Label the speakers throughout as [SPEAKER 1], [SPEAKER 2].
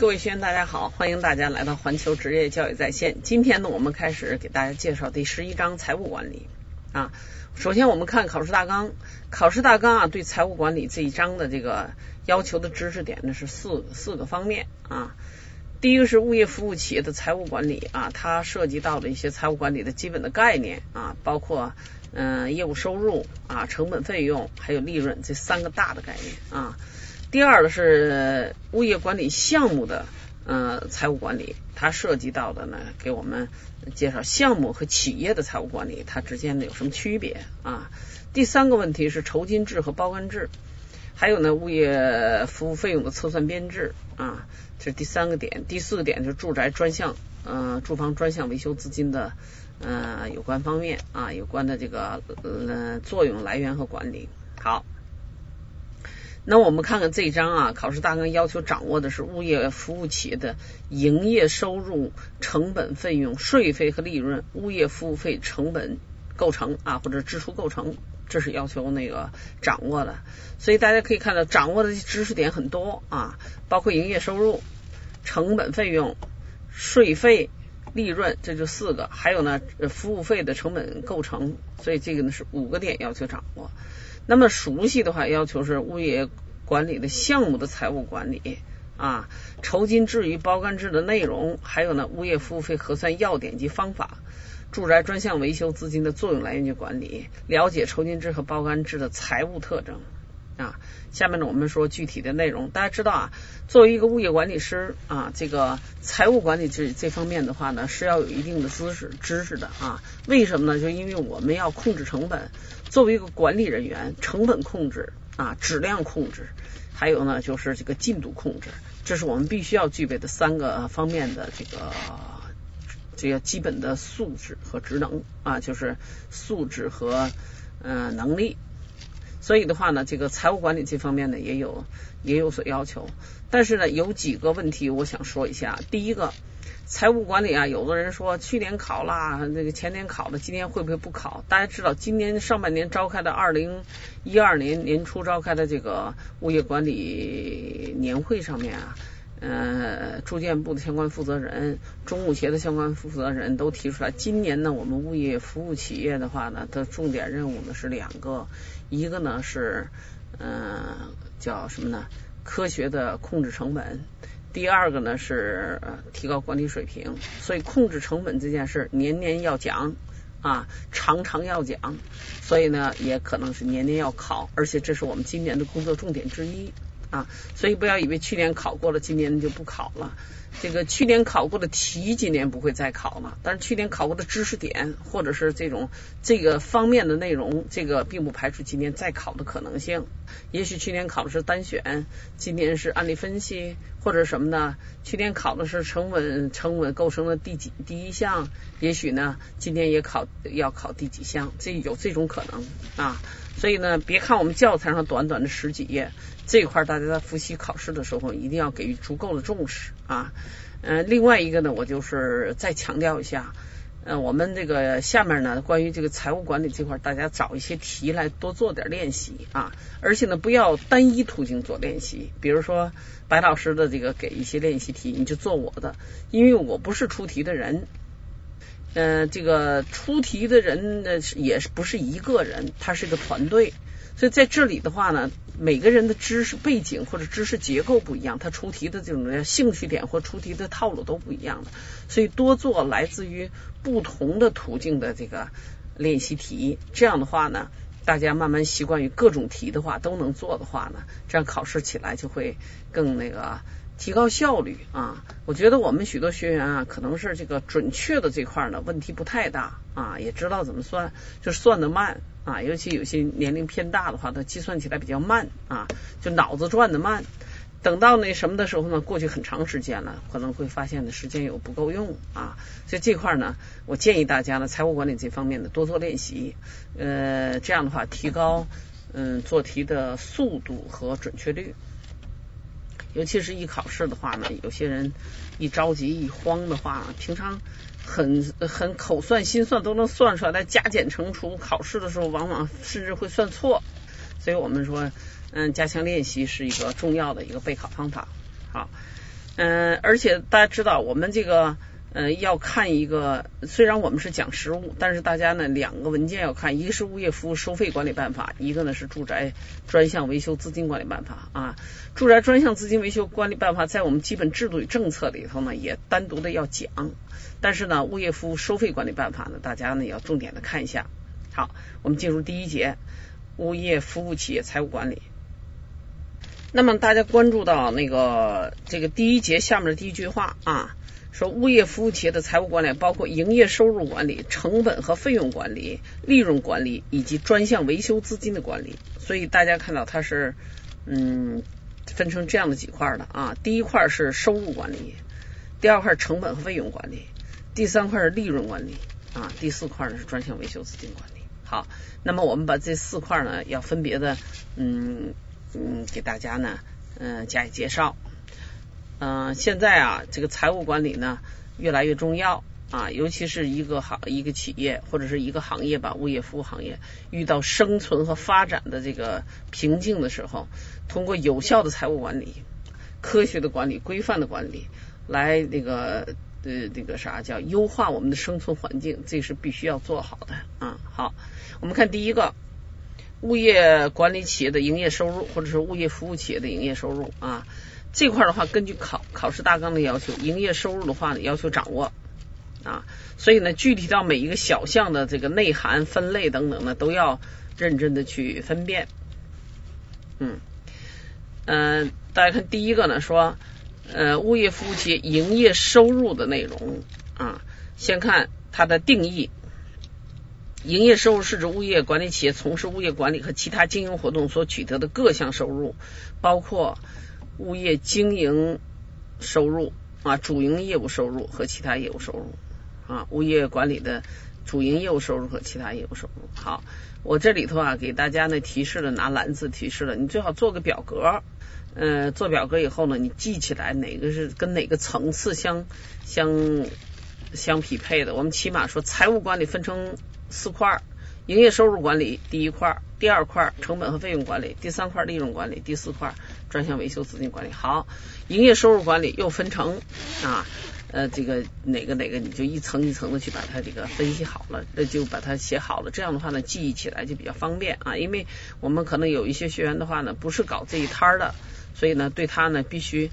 [SPEAKER 1] 各位学员，大家好，欢迎大家来到环球职业教育在线。今天呢，我们开始给大家介绍第十一章财务管理啊。首先，我们看考试大纲，考试大纲啊，对财务管理这一章的这个要求的知识点呢是四四个方面啊。第一个是物业服务企业的财务管理啊，它涉及到了一些财务管理的基本的概念啊，包括嗯业务收入啊、成本费用还有利润这三个大的概念啊。第二个是物业管理项目的呃财务管理，它涉及到的呢，给我们介绍项目和企业的财务管理它之间的有什么区别啊？第三个问题是酬金制和包干制，还有呢物业服务费用的测算编制啊，这是第三个点。第四个点是住宅专项呃住房专项维修资金的呃有关方面啊，有关的这个呃作用来源和管理。好。那我们看看这一章啊，考试大纲要求掌握的是物业服务企业的营业收入、成本费用、税费和利润，物业服务费成本构成啊或者支出构成，这是要求那个掌握的。所以大家可以看到，掌握的知识点很多啊，包括营业收入、成本费用、税费、利润，这就四个，还有呢服务费的成本构成，所以这个呢是五个点要求掌握。那么熟悉的话，要求是物业管理的项目的财务管理啊，酬金制与包干制的内容，还有呢物业服务费核算要点及方法，住宅专项维修资金的作用来源及管理，了解酬金制和包干制的财务特征。啊。下面呢我们说具体的内容，大家知道啊，作为一个物业管理师啊，这个财务管理这这方面的话呢，是要有一定的知识知识的啊。为什么呢？就因为我们要控制成本。作为一个管理人员，成本控制啊，质量控制，还有呢就是这个进度控制，这是我们必须要具备的三个方面的这个这个基本的素质和职能啊，就是素质和嗯能力。所以的话呢，这个财务管理这方面呢也有也有所要求，但是呢有几个问题我想说一下，第一个。财务管理啊，有的人说去年考了，那个前年考的，今年会不会不考？大家知道，今年上半年召开的二零一二年年初召开的这个物业管理年会上面啊，呃，住建部的相关负责人、中物协的相关负责人都提出来，今年呢，我们物业服务企业的话呢，的重点任务呢是两个，一个呢是嗯叫什么呢？科学的控制成本。第二个呢是提高管理水平，所以控制成本这件事年年要讲啊，常常要讲，所以呢也可能是年年要考，而且这是我们今年的工作重点之一啊，所以不要以为去年考过了，今年就不考了。这个去年考过的题，今年不会再考了。但是去年考过的知识点，或者是这种这个方面的内容，这个并不排除今年再考的可能性。也许去年考的是单选，今年是案例分析，或者什么呢？去年考的是成本成本构成的第几第一项，也许呢，今年也考要考第几项，这有这种可能啊。所以呢，别看我们教材上短短的十几页，这一块大家在复习考试的时候一定要给予足够的重视啊。嗯，另外一个呢，我就是再强调一下，嗯，我们这个下面呢，关于这个财务管理这块，大家找一些题来多做点练习啊，而且呢，不要单一途径做练习，比如说白老师的这个给一些练习题，你就做我的，因为我不是出题的人。嗯，这个出题的人呢，也是不是一个人，他是个团队，所以在这里的话呢，每个人的知识背景或者知识结构不一样，他出题的这种兴趣点或出题的套路都不一样的，所以多做来自于不同的途径的这个练习题，这样的话呢，大家慢慢习惯于各种题的话都能做的话呢，这样考试起来就会更那个。提高效率啊！我觉得我们许多学员啊，可能是这个准确的这块呢问题不太大啊，也知道怎么算，就算的慢啊。尤其有些年龄偏大的话，他计算起来比较慢啊，就脑子转的慢。等到那什么的时候呢，过去很长时间了，可能会发现的时间有不够用啊。所以这块呢，我建议大家呢，财务管理这方面的多做练习，呃，这样的话提高嗯做题的速度和准确率。尤其是一考试的话呢，有些人一着急一慌的话，平常很很口算心算都能算出来，但加减乘除考试的时候往往甚至会算错。所以我们说，嗯，加强练习是一个重要的一个备考方法。好，嗯，而且大家知道，我们这个呃要看一个，虽然我们是讲实物，但是大家呢两个文件要看，一个是物业服务收费管理办法，一个呢是住宅专项维修资金管理办法啊。住宅专项资金维修管理办法在我们基本制度与政策里头呢也单独的要讲，但是呢物业服务收费管理办法呢大家呢要重点的看一下。好，我们进入第一节，物业服务企业财务管理。那么大家关注到那个这个第一节下面的第一句话啊，说物业服务企业的财务管理包括营业收入管理、成本和费用管理、利润管理以及专项维修资金的管理。所以大家看到它是嗯分成这样的几块的啊，第一块是收入管理，第二块成本和费用管理，第三块是利润管理啊，第四块呢是专项维修资金管理。好，那么我们把这四块呢要分别的嗯。嗯，给大家呢，嗯，加以介绍。嗯，现在啊，这个财务管理呢越来越重要啊，尤其是一个行一个企业或者是一个行业吧，物业服务行业遇到生存和发展的这个瓶颈的时候，通过有效的财务管理、科学的管理、规范的管理，来那个呃那个啥叫优化我们的生存环境，这是必须要做好的啊。好，我们看第一个。物业管理企业的营业收入，或者是物业服务企业的营业收入啊，这块的话，根据考考试大纲的要求，营业收入的话呢，要求掌握啊，所以呢，具体到每一个小项的这个内涵、分类等等呢，都要认真的去分辨。嗯嗯，大家看第一个呢，说呃，物业服务企业营业收入的内容啊，先看它的定义。营业收入是指物业管理企业从事物业管理和其他经营活动所取得的各项收入，包括物业经营收入啊、主营业务收入和其他业务收入啊，物业管理的主营业务收入和其他业务收入。好，我这里头啊给大家呢提示了，拿蓝字提示了，你最好做个表格，呃，做表格以后呢，你记起来哪个是跟哪个层次相相相匹配的。我们起码说财务管理分成。四块营业收入管理第一块，第二块成本和费用管理，第三块利润管理，第四块专项维修资金管理。好，营业收入管理又分成啊呃这个哪个哪个，你就一层一层的去把它这个分析好了，那就把它写好了。这样的话呢，记忆起来就比较方便啊。因为我们可能有一些学员的话呢，不是搞这一摊的，所以呢，对他呢必须。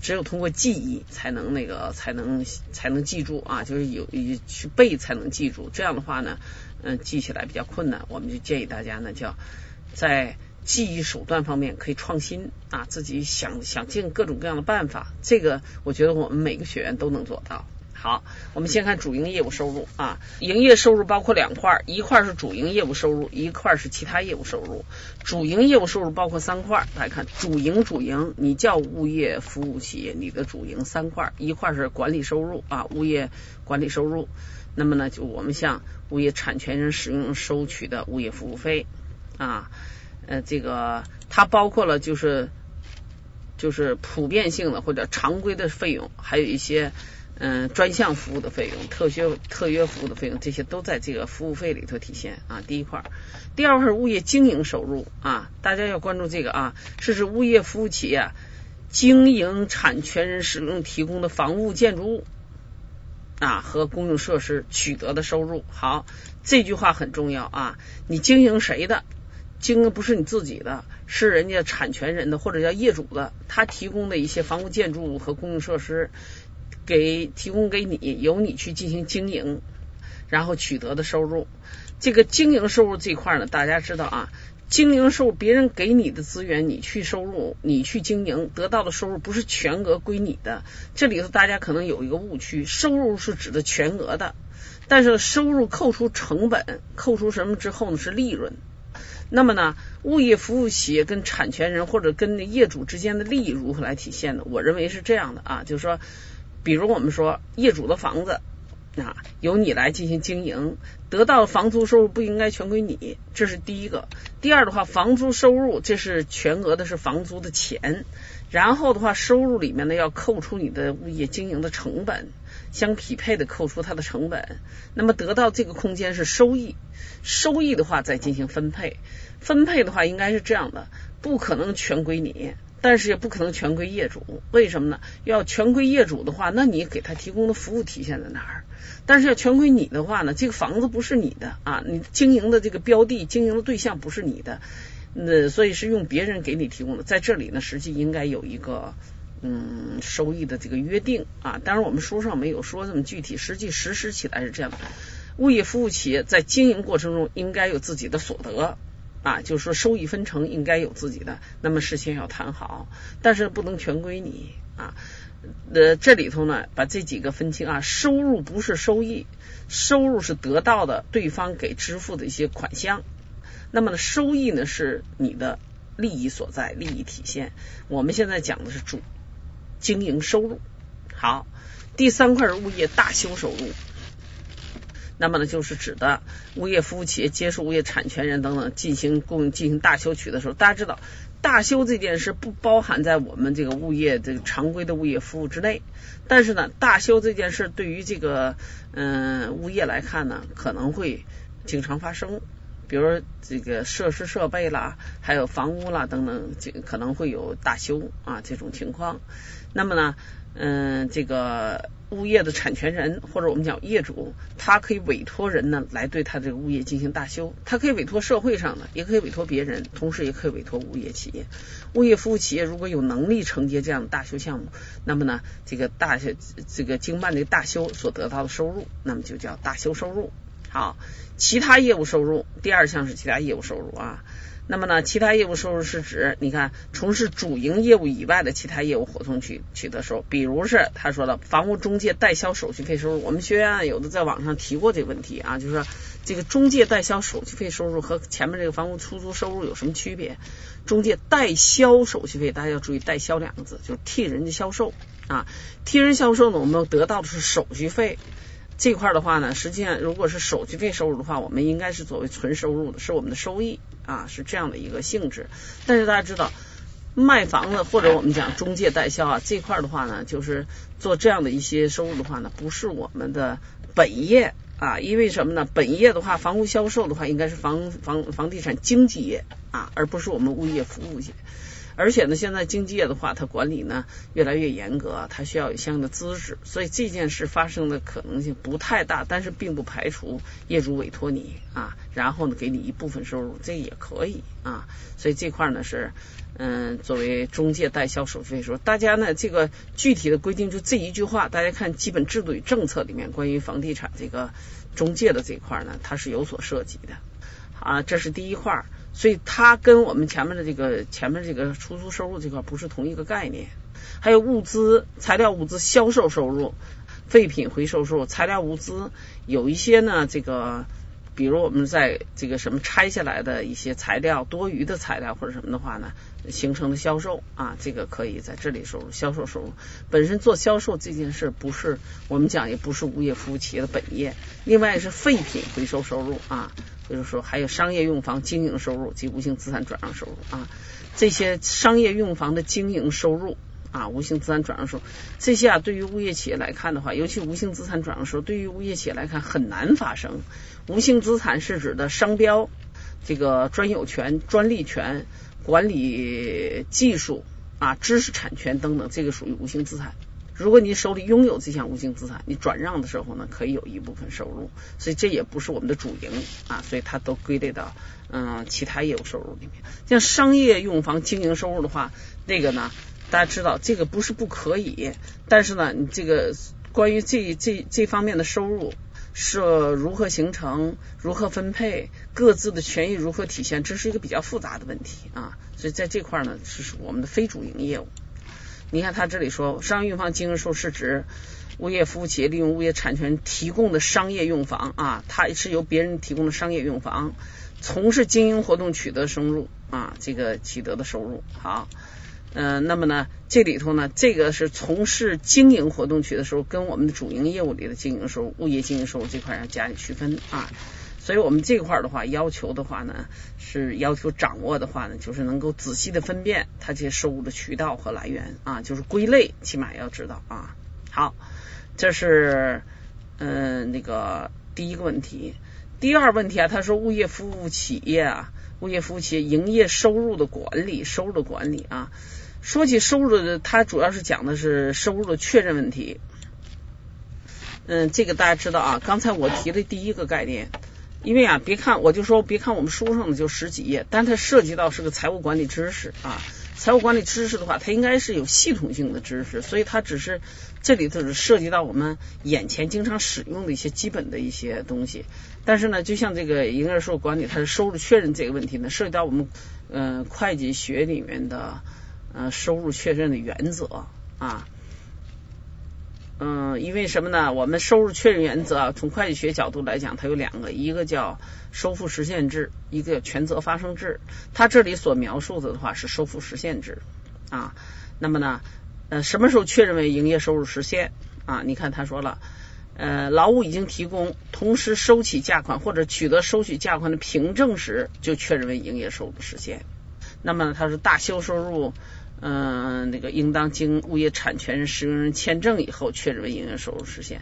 [SPEAKER 1] 只有通过记忆才能那个才能才能记住啊，就是有去背才能记住。这样的话呢，嗯，记起来比较困难。我们就建议大家呢，叫在记忆手段方面可以创新啊，自己想想尽各种各样的办法。这个我觉得我们每个学员都能做到。好，我们先看主营业务收入啊，营业收入包括两块，一块是主营业务收入，一块是其他业务收入。主营业务收入包括三块，大家看主营主营，你叫物业服务企业，你的主营三块，一块是管理收入啊，物业管理收入。那么呢，就我们向物业产权人使用收取的物业服务费啊，呃，这个它包括了就是就是普遍性的或者常规的费用，还有一些。嗯，专项服务的费用、特约特约服务的费用，这些都在这个服务费里头体现啊。第一块，第二块是物业经营收入啊，大家要关注这个啊，是指物业服务企业经营产权人使用提供的房屋建筑物啊和公用设施取得的收入。好，这句话很重要啊，你经营谁的？经营不是你自己的，是人家产权人的或者叫业主的，他提供的一些房屋建筑物和公用设施。给提供给你，由你去进行经营，然后取得的收入。这个经营收入这块呢，大家知道啊，经营收入别人给你的资源，你去收入，你去经营得到的收入不是全额归你的。这里头大家可能有一个误区，收入是指的全额的，但是收入扣除成本，扣除什么之后呢是利润。那么呢，物业服务企业跟产权人或者跟业主之间的利益如何来体现呢？我认为是这样的啊，就是说。比如我们说业主的房子啊，由你来进行经营，得到房租收入不应该全归你，这是第一个。第二的话，房租收入这是全额的，是房租的钱。然后的话，收入里面呢要扣除你的物业经营的成本，相匹配的扣除它的成本。那么得到这个空间是收益，收益的话再进行分配。分配的话应该是这样的，不可能全归你。但是也不可能全归业主。为什么呢？要全归业主的话，那你给他提供的服务体现在哪儿？但是要全归你的话呢，这个房子不是你的啊，你经营的这个标的、经营的对象不是你的，那所以是用别人给你提供的。在这里呢，实际应该有一个嗯收益的这个约定啊。当然我们书上没有说这么具体，实际实施起来是这样的。物业服务企业在经营过程中应该有自己的所得啊，就是说收益分成应该有自己的，那么事先要谈好，但是不能全归你啊。呃，这里头呢，把这几个分清啊，收入不是收益，收入是得到的对方给支付的一些款项，那么呢，收益呢是你的利益所在，利益体现。我们现在讲的是主经营收入。好，第三块是物业大修收入。那么呢，就是指的物业服务企业接受物业产权人等等进行共进行大修取的时候，大家知道大修这件事不包含在我们这个物业这个常规的物业服务之内。但是呢，大修这件事对于这个嗯物业来看呢，可能会经常发生，比如这个设施设备啦，还有房屋啦等等，这可能会有大修啊这种情况。那么呢，嗯，这个。物业的产权人或者我们讲业主，他可以委托人呢来对他这个物业进行大修，他可以委托社会上的，也可以委托别人，同时也可以委托物业企业。物业服务企业如果有能力承接这样的大修项目，那么呢，这个大修这个经办的大修所得到的收入，那么就叫大修收入。好，其他业务收入，第二项是其他业务收入啊。那么呢，其他业务收入是指你看从事主营业务以外的其他业务活动取取得收入，比如是他说的房屋中介代销手续费收入。我们学员有的在网上提过这个问题啊，就是说这个中介代销手续费收入和前面这个房屋出租收入有什么区别？中介代销手续费，大家要注意“代销”两个字，就是替人家销售啊，替人销售呢，我们得到的是手续费。这块的话呢，实际上如果是手续费收入的话，我们应该是作为纯收入的，是我们的收益啊，是这样的一个性质。但是大家知道，卖房子或者我们讲中介代销啊这块的话呢，就是做这样的一些收入的话呢，不是我们的本业啊，因为什么呢？本业的话，房屋销售的话，应该是房房房地产经纪业啊，而不是我们物业服务业。而且呢，现在经纪业的话，它管理呢越来越严格，它需要有相应的资质，所以这件事发生的可能性不太大，但是并不排除业主委托你啊，然后呢给你一部分收入，这也可以啊。所以这块呢是嗯作为中介代销手续费说，大家呢这个具体的规定就这一句话，大家看基本制度与政策里面关于房地产这个中介的这块呢，它是有所涉及的啊，这是第一块。所以它跟我们前面的这个前面这个出租收入这块不是同一个概念。还有物资、材料、物资销售收入、废品回收收入、材料、物资，有一些呢，这个比如我们在这个什么拆下来的一些材料、多余的材料或者什么的话呢，形成的销售啊，这个可以在这里收入销售收入。本身做销售这件事不是我们讲也不是物业服务企业的本业。另外是废品回收收入啊。就是说，还有商业用房经营收入及无形资产转让收入啊，这些商业用房的经营收入啊，无形资产转让收入，这些啊，对于物业企业来看的话，尤其无形资产转让收入，对于物业企业来看很难发生。无形资产是指的商标、这个专有权、专利权、管理技术啊、知识产权等等，这个属于无形资产。如果你手里拥有这项无形资产，你转让的时候呢，可以有一部分收入，所以这也不是我们的主营啊，所以它都归类到嗯其他业务收入里面。像商业用房经营收入的话，那个呢，大家知道这个不是不可以，但是呢，你这个关于这这这方面的收入是如何形成、如何分配、各自的权益如何体现，这是一个比较复杂的问题啊，所以在这块呢，是我们的非主营业务。你看他这里说，商业用房经营收是指物业服务企业利用物业产权提供的商业用房啊，它是由别人提供的商业用房，从事经营活动取得收入啊，这个取得的收入。好，嗯，那么呢，这里头呢，这个是从事经营活动取得收入，跟我们的主营业务里的经营收入、物业经营收入这块要加以区分啊。所以我们这块的话，要求的话呢，是要求掌握的话呢，就是能够仔细的分辨它这些收入的渠道和来源啊，就是归类，起码要知道啊。好，这是嗯那个第一个问题。第二问题啊，他说物业服务企业啊，物业服务企业营业收入的管理，收入的管理啊，说起收入，它主要是讲的是收入的确认问题。嗯，这个大家知道啊，刚才我提的第一个概念，因为啊，别看我就说别看我们书上的就十几页，但它涉及到是个财务管理知识啊。财务管理知识的话，它应该是有系统性的知识，所以它只是这里头是涉及到我们眼前经常使用的一些基本的一些东西。但是呢，就像这个营业收入管理，它是收入确认这个问题呢，涉及到我们嗯会计学里面的嗯收入确认的原则啊。嗯，因为什么呢？我们收入确认原则，从会计学角度来讲，它有两个，一个叫收付实现制，一个叫权责发生制。它这里所描述的的话是收付实现制啊。那么呢，呃，什么时候确认为营业收入实现啊？你看他说了，呃，劳务已经提供，同时收取价款或者取得收取价款的凭证时，就确认为营业收入实现。那么他说大修收入。嗯，那个应当经物业产权人、使用人签证以后，确认为营业收入实现。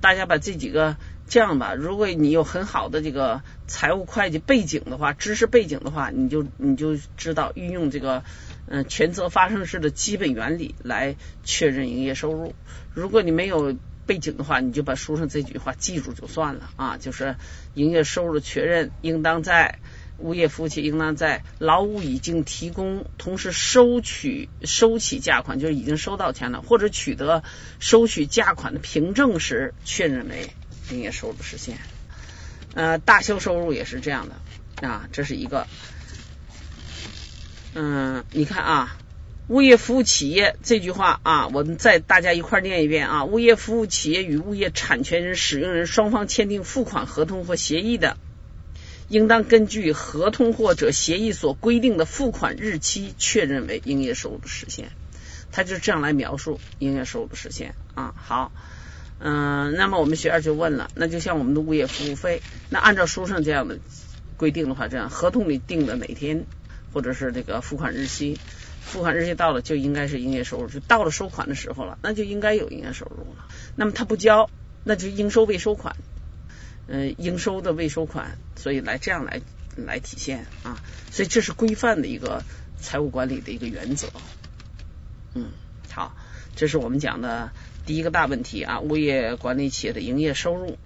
[SPEAKER 1] 大家把这几个这样吧，如果你有很好的这个财务会计背景的话，知识背景的话，你就你就知道运用这个嗯权责发生式的基本原理来确认营业收入。如果你没有背景的话，你就把书上这句话记住就算了啊，就是营业收入的确认应当在。物业服务器应当在劳务已经提供，同时收取收取价款，就是已经收到钱了，或者取得收取价款的凭证时，确认为营业收入实现。呃，大修收入也是这样的啊，这是一个。嗯，你看啊，物业服务企业这句话啊，我们再大家一块念一遍啊，物业服务企业与物业产权人、使用人双方签订付款合同或协议的。应当根据合同或者协议所规定的付款日期，确认为营业收入的实现。他就这样来描述营业收入的实现啊。好，嗯，那么我们学员就问了，那就像我们的物业服务费，那按照书上这样的规定的话，这样合同里定的哪天，或者是这个付款日期，付款日期到了就应该是营业收入，就到了收款的时候了，那就应该有营业收入了。那么他不交，那就应收未收款。嗯，应收的未收款，所以来这样来来体现啊，所以这是规范的一个财务管理的一个原则。嗯，好，这是我们讲的第一个大问题啊，物业管理企业的营业收入。